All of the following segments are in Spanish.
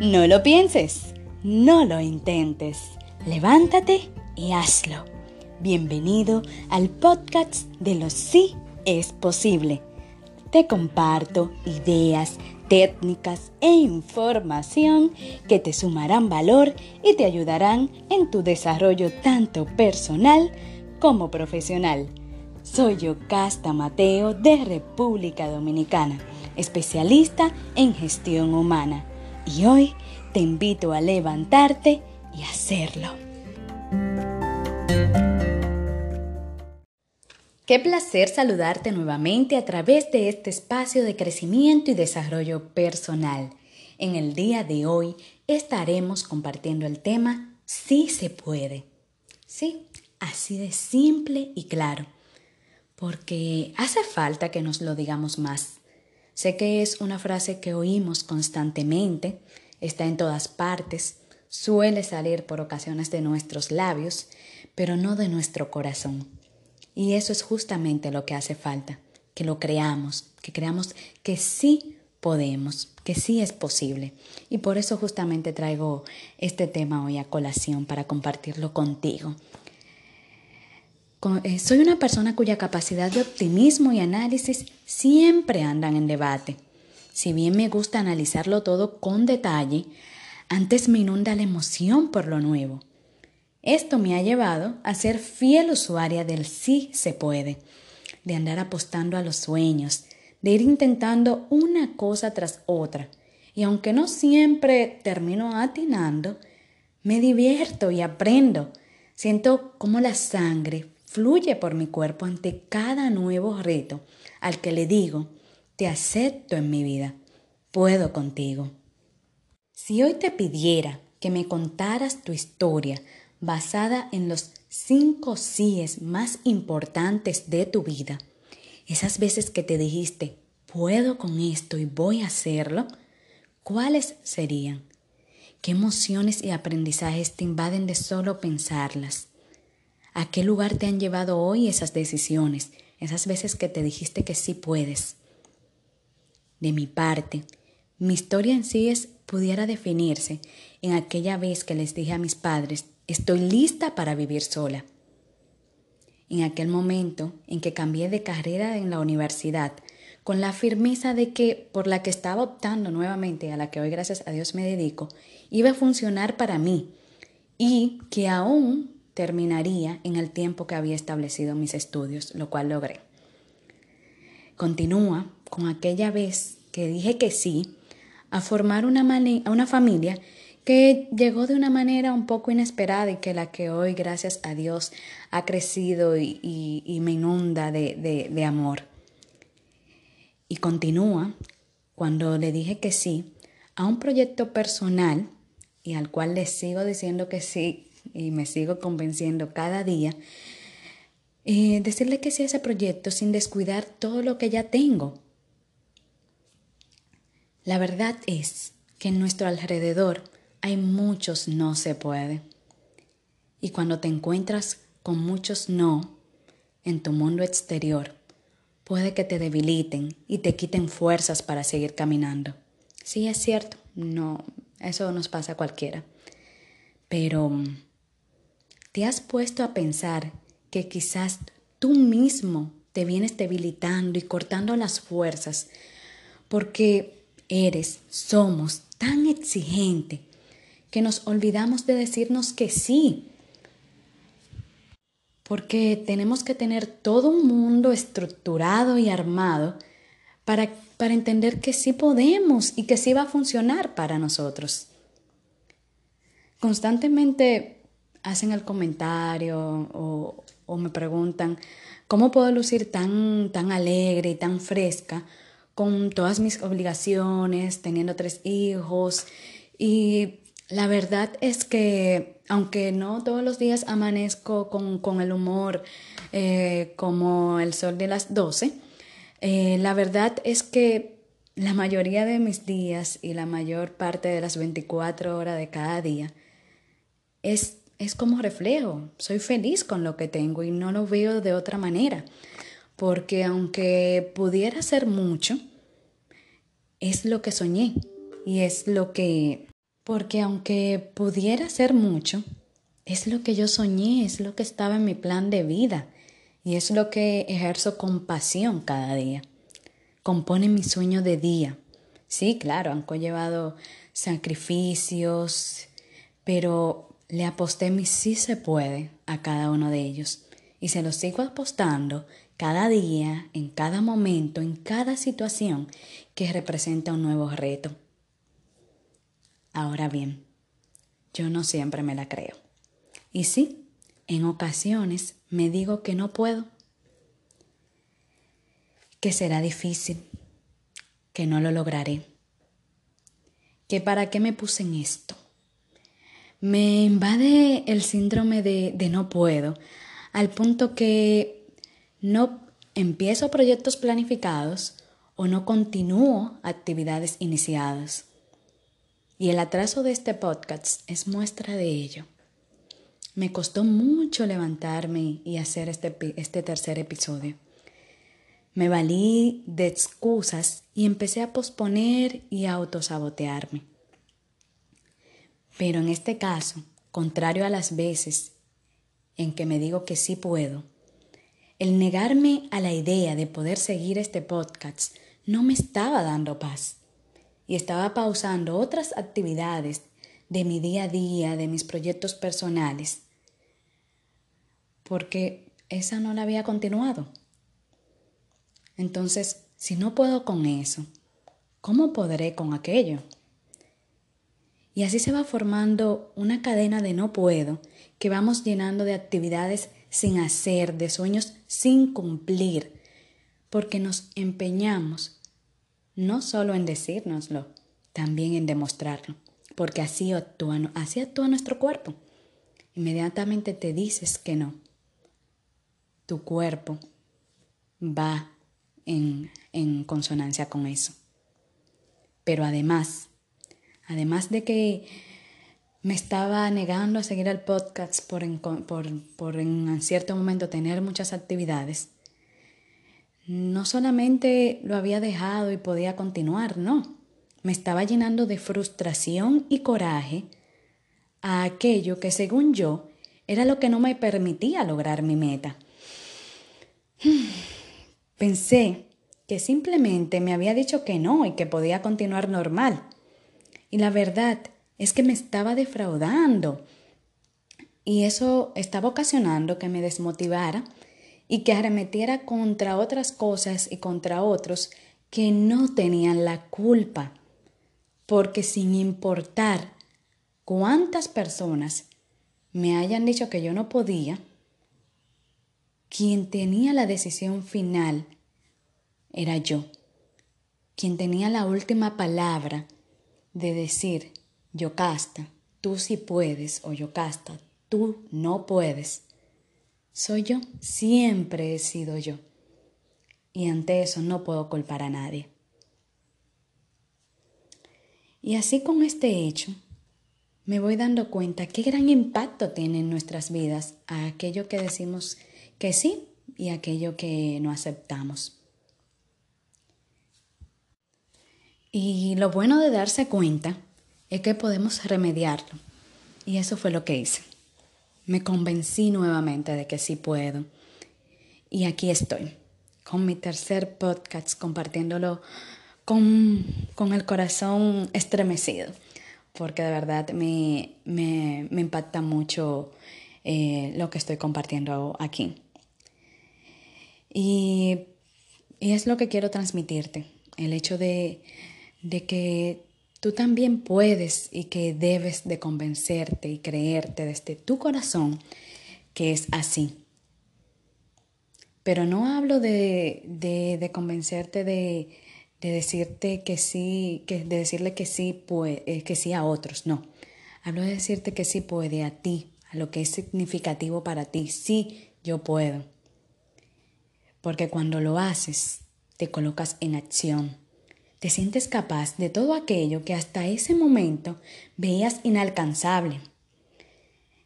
No lo pienses, no lo intentes. Levántate y hazlo. Bienvenido al podcast de los sí es posible. Te comparto ideas, técnicas e información que te sumarán valor y te ayudarán en tu desarrollo tanto personal como profesional. Soy Yocasta Mateo de República Dominicana, especialista en gestión humana, y hoy te invito a levantarte y hacerlo. Qué placer saludarte nuevamente a través de este espacio de crecimiento y desarrollo personal. En el día de hoy estaremos compartiendo el tema Sí se puede. Sí, así de simple y claro. Porque hace falta que nos lo digamos más. Sé que es una frase que oímos constantemente, está en todas partes, suele salir por ocasiones de nuestros labios, pero no de nuestro corazón. Y eso es justamente lo que hace falta, que lo creamos, que creamos que sí podemos, que sí es posible. Y por eso justamente traigo este tema hoy a colación para compartirlo contigo. Eh, soy una persona cuya capacidad de optimismo y análisis siempre andan en debate. Si bien me gusta analizarlo todo con detalle, antes me inunda la emoción por lo nuevo. Esto me ha llevado a ser fiel usuaria del sí se puede, de andar apostando a los sueños, de ir intentando una cosa tras otra. Y aunque no siempre termino atinando, me divierto y aprendo. Siento como la sangre fluye por mi cuerpo ante cada nuevo reto al que le digo, te acepto en mi vida, puedo contigo. Si hoy te pidiera que me contaras tu historia basada en los cinco síes más importantes de tu vida, esas veces que te dijiste, puedo con esto y voy a hacerlo, ¿cuáles serían? ¿Qué emociones y aprendizajes te invaden de solo pensarlas? ¿A qué lugar te han llevado hoy esas decisiones, esas veces que te dijiste que sí puedes? De mi parte, mi historia en sí es, pudiera definirse en aquella vez que les dije a mis padres Estoy lista para vivir sola. En aquel momento en que cambié de carrera en la universidad, con la firmeza de que por la que estaba optando nuevamente, a la que hoy gracias a Dios me dedico, iba a funcionar para mí y que aún terminaría en el tiempo que había establecido mis estudios, lo cual logré. Continúa con aquella vez que dije que sí a formar una, familia que llegó de una manera un poco inesperada y que la que hoy, gracias a Dios, ha crecido y, me inunda de amor. Y continúa cuando le dije que sí a un proyecto personal y al cual le sigo diciendo que sí y me sigo convenciendo cada día, eh, decirle que sí a ese proyecto sin descuidar todo lo que ya tengo. La verdad es que en nuestro alrededor hay muchos no se puede. Y cuando te encuentras con muchos no en tu mundo exterior, puede que te debiliten y te quiten fuerzas para seguir caminando. Sí, es cierto, no, eso nos pasa a cualquiera. Pero ¿te has puesto a pensar que quizás tú mismo te vienes debilitando y cortando las fuerzas porque eres, somos tan exigente que nos olvidamos de decirnos que sí. Porque tenemos que tener todo un mundo estructurado y armado para, para entender que sí podemos y que sí va a funcionar para nosotros. Constantemente hacen el comentario o, me preguntan, ¿cómo puedo lucir tan, tan alegre y tan fresca con todas mis obligaciones, teniendo tres hijos y la verdad es que, aunque no todos los días amanezco con, el humor eh, como el sol de las 12, eh, la verdad es que la mayoría de mis días y la mayor parte de las 24 horas de cada día es, es como reflejo. Soy feliz con lo que tengo y no lo veo de otra manera. Porque aunque pudiera ser mucho, es lo que soñé y es lo que Porque aunque pudiera ser mucho, es lo que yo soñé, es lo que estaba en mi plan de vida y es lo que ejerzo con pasión cada día. Compone mi sueño de día. Sí, claro, han llevado sacrificios, pero le aposté mi sí se puede a cada uno de ellos y se los sigo apostando cada día, en cada momento, en cada situación que representa un nuevo reto. Ahora bien, yo no siempre me la creo. Y sí, en ocasiones me digo que no puedo, que será difícil, que no lo lograré, que para qué me puse en esto. Me invade el síndrome de, de no puedo, al punto que no empiezo proyectos planificados o no continúo actividades iniciadas. Y el atraso de este podcast es muestra de ello. Me costó mucho levantarme y hacer este, este tercer episodio. Me valí de excusas y empecé a posponer y a autosabotearme. Pero en este caso, contrario a las veces en que me digo que sí puedo, el negarme a la idea de poder seguir este podcast no me estaba dando paz y estaba pausando otras actividades de mi día a día, de mis proyectos personales, porque esa no la había continuado. Entonces, si no puedo con eso, ¿cómo podré con aquello? Y así se va formando una cadena de no puedo que vamos llenando de actividades sin hacer, de sueños sin cumplir, porque nos empeñamos no solo en decírnoslo, también en demostrarlo, porque así actúa, así actúa nuestro cuerpo. Inmediatamente te dices que no. Tu cuerpo va en, en consonancia con eso. Pero además, además de que me estaba negando a seguir el podcast por por, por en cierto momento tener muchas actividades, no solamente lo había dejado y podía continuar, no. Me estaba llenando de frustración y coraje a aquello que según yo era lo que no me permitía lograr mi meta. Pensé que simplemente me había dicho que no y que podía continuar normal. Y la verdad es que me estaba defraudando. Y eso estaba ocasionando que me desmotivara y que arremetiera contra otras cosas y contra otros que no tenían la culpa, porque sin importar cuántas personas me hayan dicho que yo no podía, quien tenía la decisión final era yo, quien tenía la última palabra de decir, Yocasta, tú sí puedes, o Yocasta, tú no puedes. Soy yo, siempre he sido yo. Y ante eso no puedo culpar a nadie. Y así con este hecho, me voy dando cuenta qué gran impacto tiene en nuestras vidas aquello que decimos que sí y aquello que no aceptamos. Y lo bueno de darse cuenta es que podemos remediarlo. Y eso fue lo que hice me convencí nuevamente de que sí puedo. Y aquí estoy, con mi tercer podcast, compartiéndolo con, el corazón estremecido, porque de verdad me, me, impacta mucho eh, lo que estoy compartiendo aquí. Y, y, es lo que quiero transmitirte, el hecho de, de que tú también puedes y que debes de convencerte y creerte desde tu corazón que es así. Pero no hablo de, de, convencerte de, de, decirte que sí, que, de decirle que sí, eh, que sí a otros, no. Hablo de decirte que sí puede a ti, a lo que es significativo para ti. Sí, yo puedo. Porque cuando lo haces, te colocas en acción te sientes capaz de todo aquello que hasta ese momento veías inalcanzable.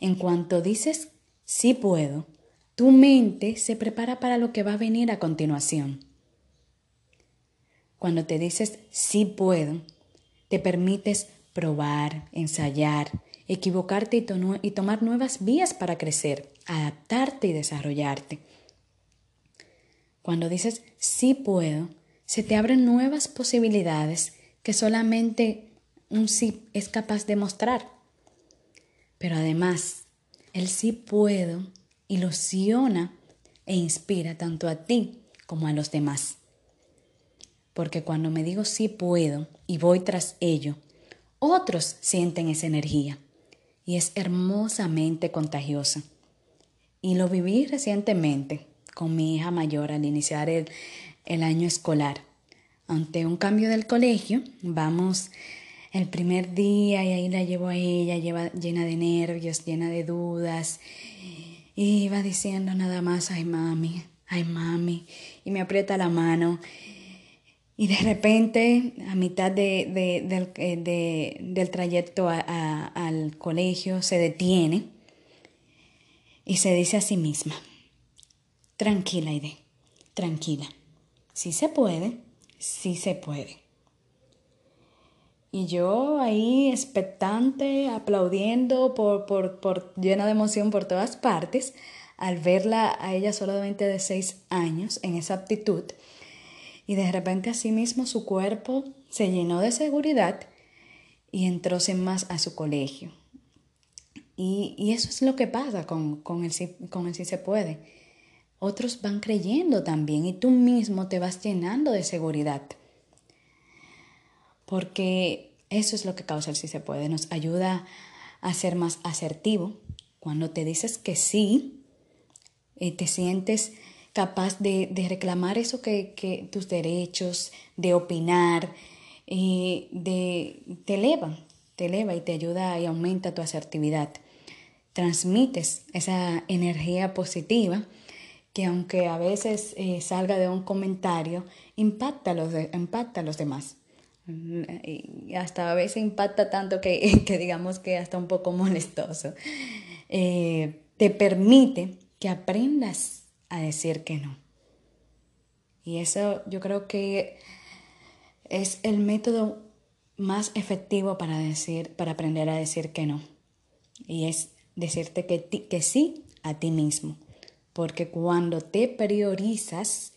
En cuanto dices sí puedo, tu mente se prepara para lo que va a venir a continuación. Cuando te dices sí puedo, te permites probar, ensayar, equivocarte y, y tomar nuevas vías para crecer, adaptarte y desarrollarte. Cuando dices sí puedo, se te abren nuevas posibilidades que solamente un sí es capaz de mostrar. Pero además, el sí puedo ilusiona e inspira tanto a ti como a los demás. Porque cuando me digo sí puedo y voy tras ello, otros sienten esa energía y es hermosamente contagiosa. Y lo viví recientemente con mi hija mayor al iniciar el, el año escolar. Ante un cambio del colegio, vamos el primer día y ahí la llevo a ella lleva, llena de nervios, llena de dudas. Y iba diciendo nada más, ay mami, ay mami, y me aprieta la mano. Y de repente, a mitad de, del, eh, del, trayecto al colegio, se detiene y se dice a sí misma, tranquila, Ide, tranquila, si se puede, sí se puede. Y yo ahí expectante, aplaudiendo por, por, por, llena de emoción por todas partes, al verla a ella solamente de seis años en esa actitud. Y de repente así mismo su cuerpo se llenó de seguridad y entró sin más a su colegio. Y, y eso es lo que pasa con, con, el, con el sí se puede. Otros van creyendo también y tú mismo te vas llenando de seguridad porque eso es lo que causa el sí se puede, nos ayuda a ser más asertivo. Cuando te dices que sí, eh, te sientes capaz de, reclamar eso que, tus derechos, de opinar, eh, de, te eleva, te eleva y te ayuda y aumenta tu asertividad. Transmites esa energía positiva que aunque a veces eh, salga de un comentario, impacta los, impacta a los demás. Y hasta a veces impacta tanto que, que digamos que hasta un poco molestoso. Eh, te permite que aprendas a decir que no. Y eso yo creo que es el método más efectivo para decir, para aprender a decir que no. Y es decirte que, que sí a ti mismo. Porque cuando te priorizas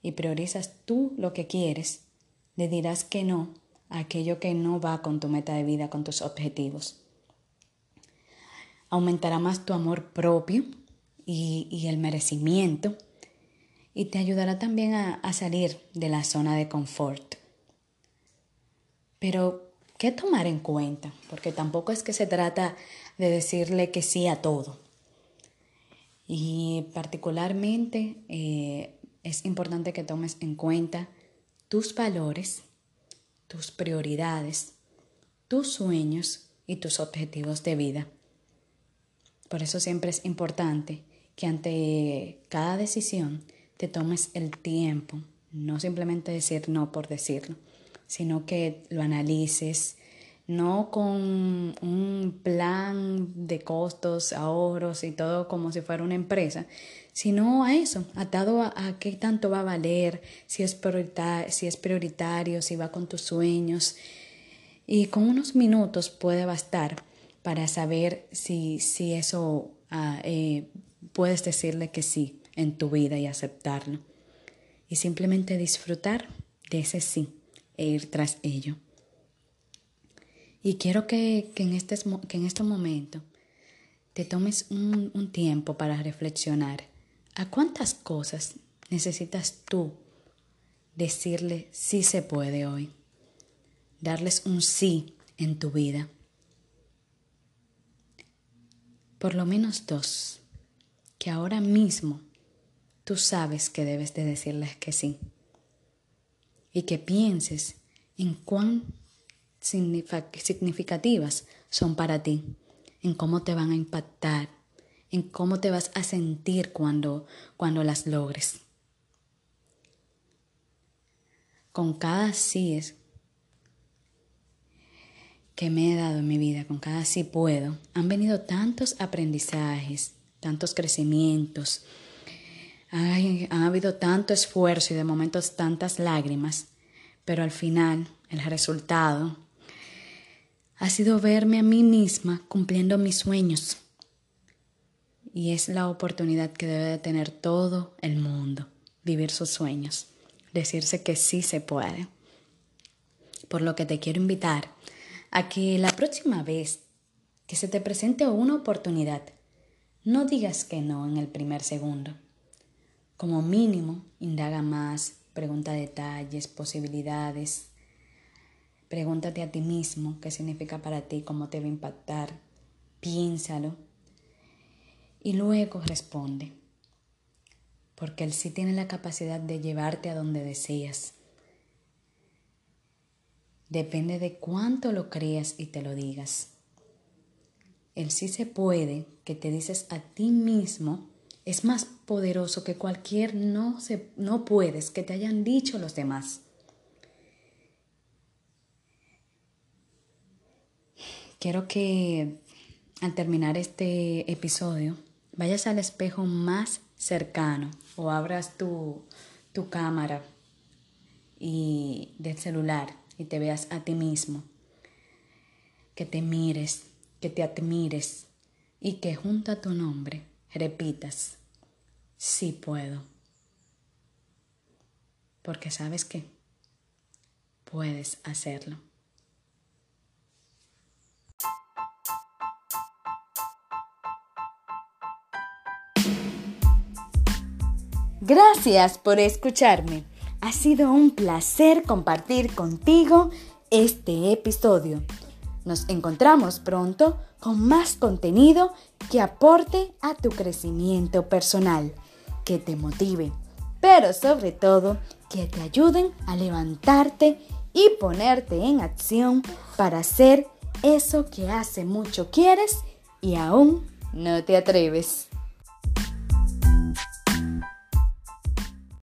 y priorizas tú lo que quieres, le dirás que no a aquello que no va con tu meta de vida, con tus objetivos. Aumentará más tu amor propio y, el merecimiento y te ayudará también a, a salir de la zona de confort. Pero, ¿qué tomar en cuenta? Porque tampoco es que se trata de decirle que sí a todo. Y particularmente eh, es importante que tomes en cuenta tus valores, tus prioridades, tus sueños y tus objetivos de vida. Por eso siempre es importante que ante cada decisión te tomes el tiempo, no simplemente decir no por decirlo, sino que lo analices, no con un plan de costos, ahorros y todo como si fuera una empresa, sino a eso, atado a, qué tanto va a valer, si es, prioritario, si es prioritario, si va con tus sueños. Y con unos minutos puede bastar para saber si, si eso eh, puedes decirle que sí en tu vida y aceptarlo. Y simplemente disfrutar de ese sí e ir tras ello. Y quiero que, en, este, que en este momento te tomes un, un tiempo para reflexionar. ¿A cuántas cosas necesitas tú decirle sí se puede hoy? Darles un sí en tu vida. Por lo menos dos, que ahora mismo tú sabes que debes de decirles que sí. Y que pienses en cuán significativas son para ti, en cómo te van a impactar, en cómo te vas a sentir cuando, cuando las logres. Con cada sí es que me he dado en mi vida, con cada sí puedo, han venido tantos aprendizajes, tantos crecimientos, han habido tanto esfuerzo y de momentos tantas lágrimas, pero al final el resultado ha sido verme a mí misma cumpliendo mis sueños. Y es la oportunidad que debe de tener todo el mundo, vivir sus sueños, decirse que sí se puede. Por lo que te quiero invitar a que la próxima vez que se te presente una oportunidad, no digas que no en el primer segundo. Como mínimo, indaga más, pregunta detalles, posibilidades. Pregúntate a ti mismo qué significa para ti, cómo te va a impactar. Piénsalo. Y luego responde. Porque él sí tiene la capacidad de llevarte a donde deseas. Depende de cuánto lo creas y te lo digas el sí se puede que te dices a ti mismo es más poderoso que cualquier no, se, no puedes que te hayan dicho los demás. Quiero que al terminar este episodio vayas al espejo más cercano o abras tu, tu cámara y del celular y te veas a ti mismo, que te mires que te admires y que junto a tu nombre repitas, sí puedo. Porque sabes que puedes hacerlo. Gracias por escucharme. Ha sido un placer compartir contigo este episodio. Nos encontramos pronto con más contenido que aporte a tu crecimiento personal, que te motive, pero sobre todo que te ayuden a levantarte y ponerte en acción para hacer eso que hace mucho quieres y aún no te atreves.